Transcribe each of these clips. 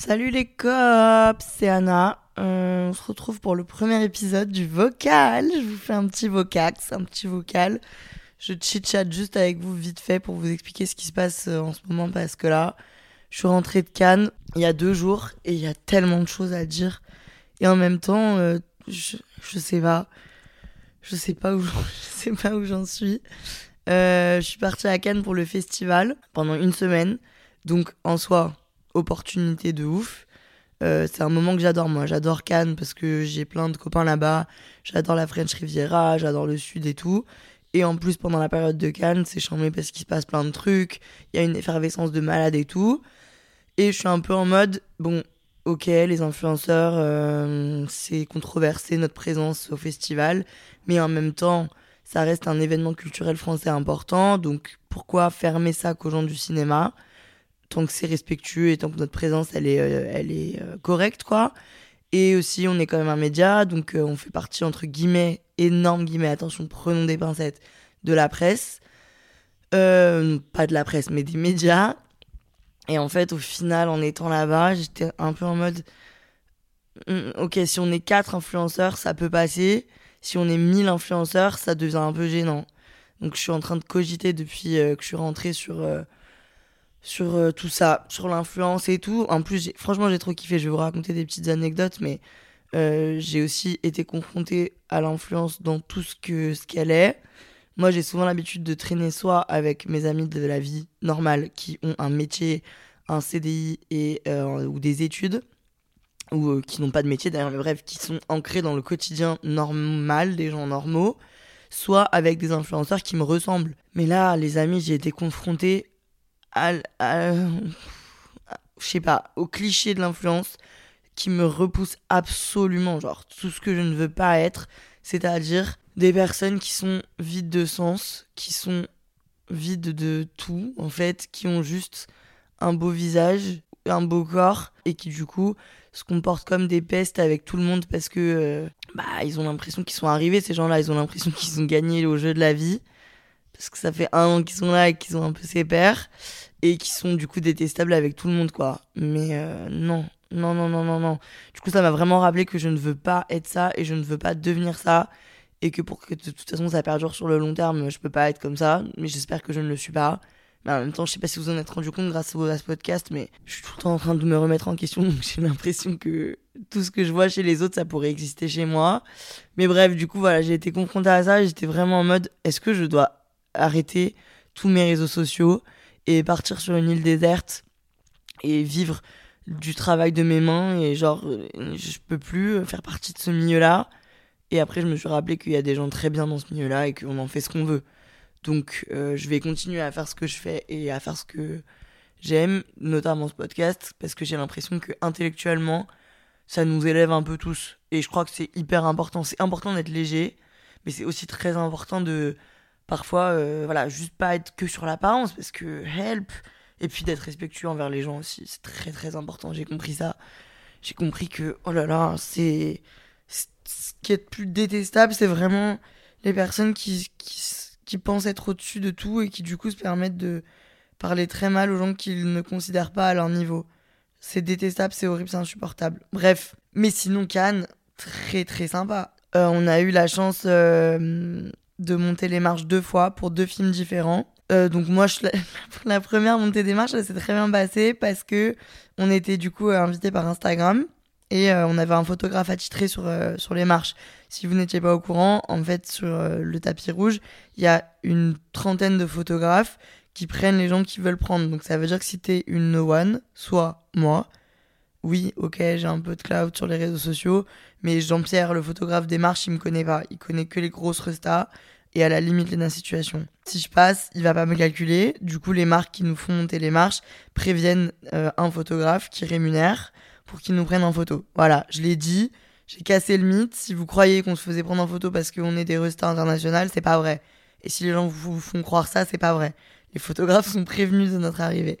Salut les cops, c'est Anna. Euh, on se retrouve pour le premier épisode du vocal. Je vous fais un petit vocax, un petit vocal. Je chit-chat juste avec vous vite fait pour vous expliquer ce qui se passe euh, en ce moment parce que là... Je suis rentrée de Cannes il y a deux jours et il y a tellement de choses à dire. Et en même temps, euh, je, sais pas. Je sais pas où, je sais pas où j'en suis. Je suis partie à Cannes pour le festival pendant une semaine. Donc en soi, opportunité de ouf. Euh, c'est un moment que j'adore moi. J'adore Cannes parce que j'ai plein de copains là-bas. J'adore la French Riviera, j'adore le sud et tout. Et en plus, pendant la période de Cannes, c'est chambé parce qu'il se passe plein de trucs. Il y a une effervescence de malade et tout. Et je suis un peu en mode, bon, ok, les influenceurs, euh, c'est controversé notre présence au festival, mais en même temps, ça reste un événement culturel français important, donc pourquoi fermer ça qu'aux gens du cinéma? Tant que c'est respectueux et tant que notre présence, elle est, euh, elle est euh, correcte, quoi. Et aussi, on est quand même un média, donc on fait partie, entre guillemets, énorme guillemets, attention, prenons des pincettes, de la presse. pas de la presse, mais des médias. Et en fait, au final, en étant là-bas, j'étais un peu en mode hmm, Ok, si on est quatre influenceurs, ça peut passer. Si on est 1000 influenceurs, ça devient un peu gênant. Donc, je suis en train de cogiter depuis euh, que je suis rentrée sur, euh, sur euh, tout ça, sur l'influence et tout. En plus, franchement, j'ai trop kiffé. Je vais vous raconter des petites anecdotes, mais j'ai aussi été confrontée à l'influence dans tout ce ce qu'elle est. Moi, j'ai souvent l'habitude de traîner soit avec mes amis de la vie normale qui ont un métier, un CDI et, euh, ou des études, ou euh, qui n'ont pas de métier d'ailleurs, bref, qui sont ancrés dans le quotidien normal des gens normaux, soit avec des influenceurs qui me ressemblent. Mais là, les amis, j'ai été confrontée à, je sais pas, au cliché de l'influence qui me repousse absolument, genre tout ce que je ne veux pas être, c'est-à-dire des personnes qui sont vides de sens, qui sont vides de tout, en fait, qui ont juste un beau visage, un beau corps, et qui du coup se comportent comme des pestes avec tout le monde parce que euh, bah ils ont l'impression qu'ils sont arrivés, ces gens-là, ils ont l'impression qu'ils ont gagné au jeu de la vie. Parce que ça fait un an qu'ils sont là et qu'ils ont un peu ses pères. Et qui sont du coup détestables avec tout le monde, quoi. Mais euh, non, non, non, non, non, non. Du coup, ça m'a vraiment rappelé que je ne veux pas être ça et je ne veux pas devenir ça et que pour que de toute façon ça perdure sur le long terme, je peux pas être comme ça, mais j'espère que je ne le suis pas. Mais en même temps, je sais pas si vous en êtes rendu compte grâce à ce podcast, mais je suis tout le temps en train de me remettre en question, j'ai l'impression que tout ce que je vois chez les autres, ça pourrait exister chez moi. Mais bref, du coup, voilà, j'ai été confrontée à ça, j'étais vraiment en mode, est-ce que je dois arrêter tous mes réseaux sociaux et partir sur une île déserte et vivre du travail de mes mains et genre, je peux plus faire partie de ce milieu-là et après, je me suis rappelé qu'il y a des gens très bien dans ce milieu-là et qu'on en fait ce qu'on veut. Donc, euh, je vais continuer à faire ce que je fais et à faire ce que j'aime, notamment ce podcast, parce que j'ai l'impression que intellectuellement, ça nous élève un peu tous. Et je crois que c'est hyper important. C'est important d'être léger, mais c'est aussi très important de parfois, euh, voilà, juste pas être que sur l'apparence, parce que help. Et puis d'être respectueux envers les gens aussi. C'est très très important. J'ai compris ça. J'ai compris que, oh là là, c'est ce qui est plus détestable, c'est vraiment les personnes qui, qui, pensent être au-dessus de tout et qui du coup se permettent de parler très mal aux gens qu'ils ne considèrent pas à leur niveau. C'est détestable, c'est horrible, c'est insupportable. Bref, mais sinon Cannes, très très sympa. Euh, on a eu la chance euh, de monter les marches deux fois pour deux films différents. Euh, donc moi, je, la, première montée des marches, ça s'est très bien passé parce que on était du coup invité par Instagram. Et euh, on avait un photographe attitré sur, euh, sur les marches. Si vous n'étiez pas au courant, en fait, sur euh, le tapis rouge, il y a une trentaine de photographes qui prennent les gens qui veulent prendre. Donc ça veut dire que si t'es une no one, soit moi, oui, ok, j'ai un peu de cloud sur les réseaux sociaux, mais Jean-Pierre, le photographe des marches, il me connaît pas. Il connaît que les grosses restas. et à la limite la situation. Si je passe, il va pas me calculer. Du coup, les marques qui nous font monter les marches préviennent euh, un photographe qui rémunère pour qu'il nous prenne en photo. Voilà, je l'ai dit, j'ai cassé le mythe. Si vous croyez qu'on se faisait prendre en photo parce qu'on est des restats internationales, c'est pas vrai. Et si les gens vous font croire ça, c'est pas vrai. Les photographes sont prévenus de notre arrivée.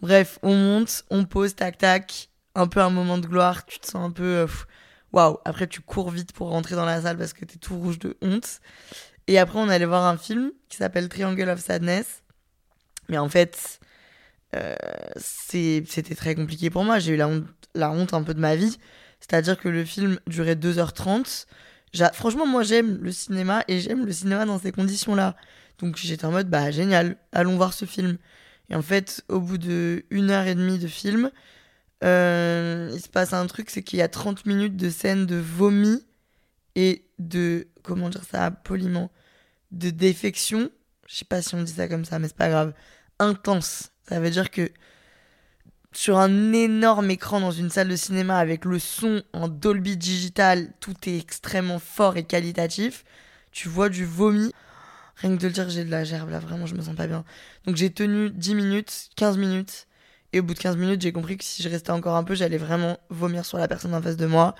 Bref, on monte, on pose, tac tac, un peu un moment de gloire, tu te sens un peu euh, waouh. Après, tu cours vite pour rentrer dans la salle parce que t'es tout rouge de honte. Et après, on allait voir un film qui s'appelle Triangle of Sadness. Mais en fait, euh, c'était très compliqué pour moi. J'ai eu la honte, la honte un peu de ma vie. C'est-à-dire que le film durait 2h30. Franchement, moi, j'aime le cinéma et j'aime le cinéma dans ces conditions-là. Donc, j'étais en mode, bah, génial, allons voir ce film. Et en fait, au bout de une heure et demie de film, euh, il se passe un truc, c'est qu'il y a 30 minutes de scène de vomi et de, comment dire ça poliment, de défection. Je sais pas si on dit ça comme ça, mais c'est pas grave. Intense. Ça veut dire que sur un énorme écran dans une salle de cinéma avec le son en Dolby Digital, tout est extrêmement fort et qualitatif. Tu vois du vomi. Rien que de le dire, j'ai de la gerbe là, vraiment, je me sens pas bien. Donc j'ai tenu 10 minutes, 15 minutes. Et au bout de 15 minutes, j'ai compris que si je restais encore un peu, j'allais vraiment vomir sur la personne en face de moi.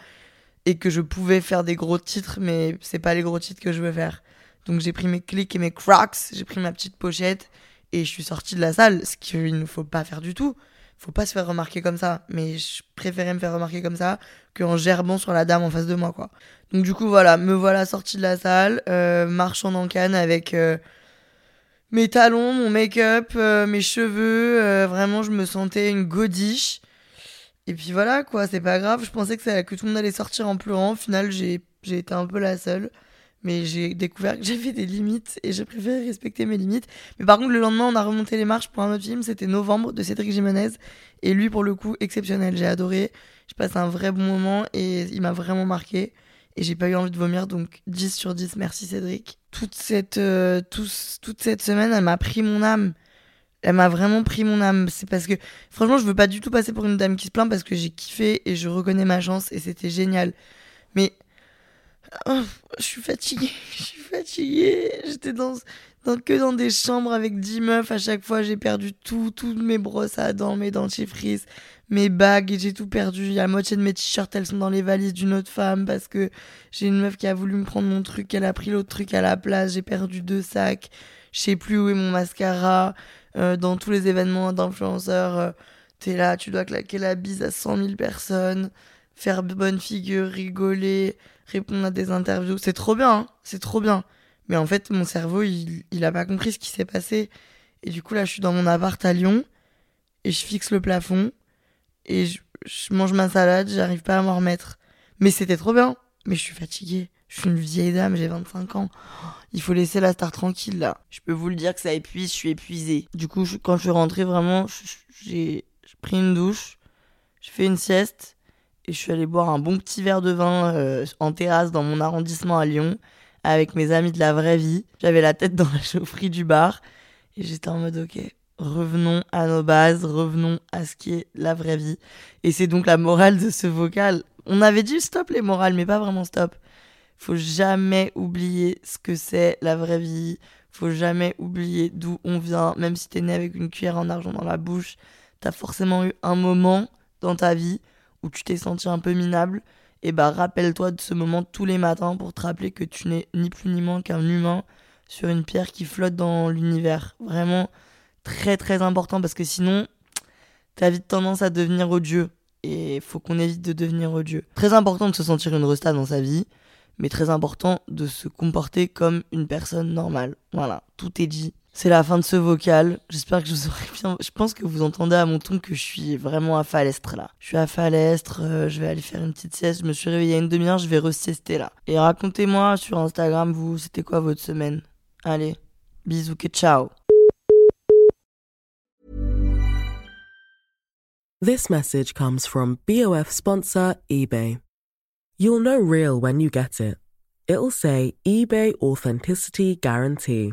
Et que je pouvais faire des gros titres, mais c'est pas les gros titres que je veux faire. Donc j'ai pris mes clics et mes cracks, j'ai pris ma petite pochette et je suis sortie de la salle, ce qu'il ne faut pas faire du tout. Faut pas se faire remarquer comme ça, mais je préférais me faire remarquer comme ça qu'en gerbant sur la dame en face de moi, quoi. Donc du coup, voilà, me voilà sortie de la salle, euh, marchant en canne avec euh, mes talons, mon make-up, euh, mes cheveux. vraiment, je me sentais une godiche. Et puis voilà, quoi, c'est pas grave. Je pensais que, ça, que tout le monde allait sortir en pleurant. Au final, j'ai été un peu la seule mais j'ai découvert que j'avais des limites et j'ai préféré respecter mes limites. Mais par contre, le lendemain, on a remonté les marches pour un autre film, c'était Novembre de Cédric Jimenez. Et lui, pour le coup, exceptionnel. J'ai adoré. Je passe un vrai bon moment et il m'a vraiment marqué. Et j'ai pas eu envie de vomir, donc 10 sur 10, merci Cédric. Toute cette, euh, toute cette semaine, elle m'a pris mon âme. Elle m'a vraiment pris mon âme. C'est parce que, franchement, je veux pas du tout passer pour une dame qui se plaint parce que j'ai kiffé et je reconnais ma chance et c'était génial. Mais Oh, je suis fatiguée, J'étais dans, dans, que dans des chambres avec 10 meufs. À chaque fois, j'ai perdu tout, toutes mes brosses à dents, mes dentifrices, mes bagues, j'ai tout perdu. Il y a la moitié de mes t-shirts, elles sont dans les valises d'une autre femme parce que j'ai une meuf qui a voulu me prendre mon truc, elle a pris l'autre truc à la place. J'ai perdu deux sacs. Je sais plus où est mon mascara. Euh, dans tous les événements d'influenceurs, euh, t'es là, tu dois claquer la bise à 100 000 personnes, faire bonne figure, rigoler répondre à des interviews. C'est trop bien, hein. c'est trop bien. Mais en fait, mon cerveau, il, il a pas compris ce qui s'est passé. Et du coup, là, je suis dans mon appart à Lyon et je fixe le plafond et je, mange ma salade, j'arrive pas à m'en remettre. Mais c'était trop bien. Mais je suis fatiguée. Je suis une vieille dame, j'ai 25 ans. Il faut laisser la star tranquille là. Je peux vous le dire que ça épuise, je suis épuisée. Du coup, quand je suis rentrée, vraiment, j'ai pris une douche, je fais une sieste et je suis allée boire un bon petit verre de vin euh, en terrasse dans mon arrondissement à Lyon avec mes amis de la vraie vie. J'avais la tête dans la chaufferie du bar et j'étais en mode ok, revenons à nos bases, revenons à ce qui est la vraie vie. Et c'est donc la morale de ce vocal. On avait dit stop les morales, mais pas vraiment stop. Faut jamais oublier ce que c'est la vraie vie. Faut jamais oublier d'où on vient. Même si t'es né avec une cuillère en argent dans la bouche, t'as forcément eu un moment dans ta vie où tu t'es senti un peu minable, et bah rappelle-toi de ce moment tous les matins pour te rappeler que tu n'es ni plus ni moins qu'un humain sur une pierre qui flotte dans l'univers. Vraiment très très important parce que sinon, t'as vite tendance à devenir odieux. Et faut qu'on évite de devenir odieux. Très important de se sentir une resta dans sa vie, mais très important de se comporter comme une personne normale. Voilà, tout est dit. C'est la fin de ce vocal. J'espère que je vous aurai bien. Je pense que vous entendez à mon ton que je suis vraiment à Falestre là. Je suis à Falestre, euh, je vais aller faire une petite sieste. Je me suis réveillée il y a une demi-heure, je vais resiester là. Et racontez-moi sur Instagram, vous, c'était quoi votre semaine? Allez, bisous que ciao. This message comes from BOF sponsor eBay. You'll know real when you get it. It'll say eBay Authenticity Guarantee.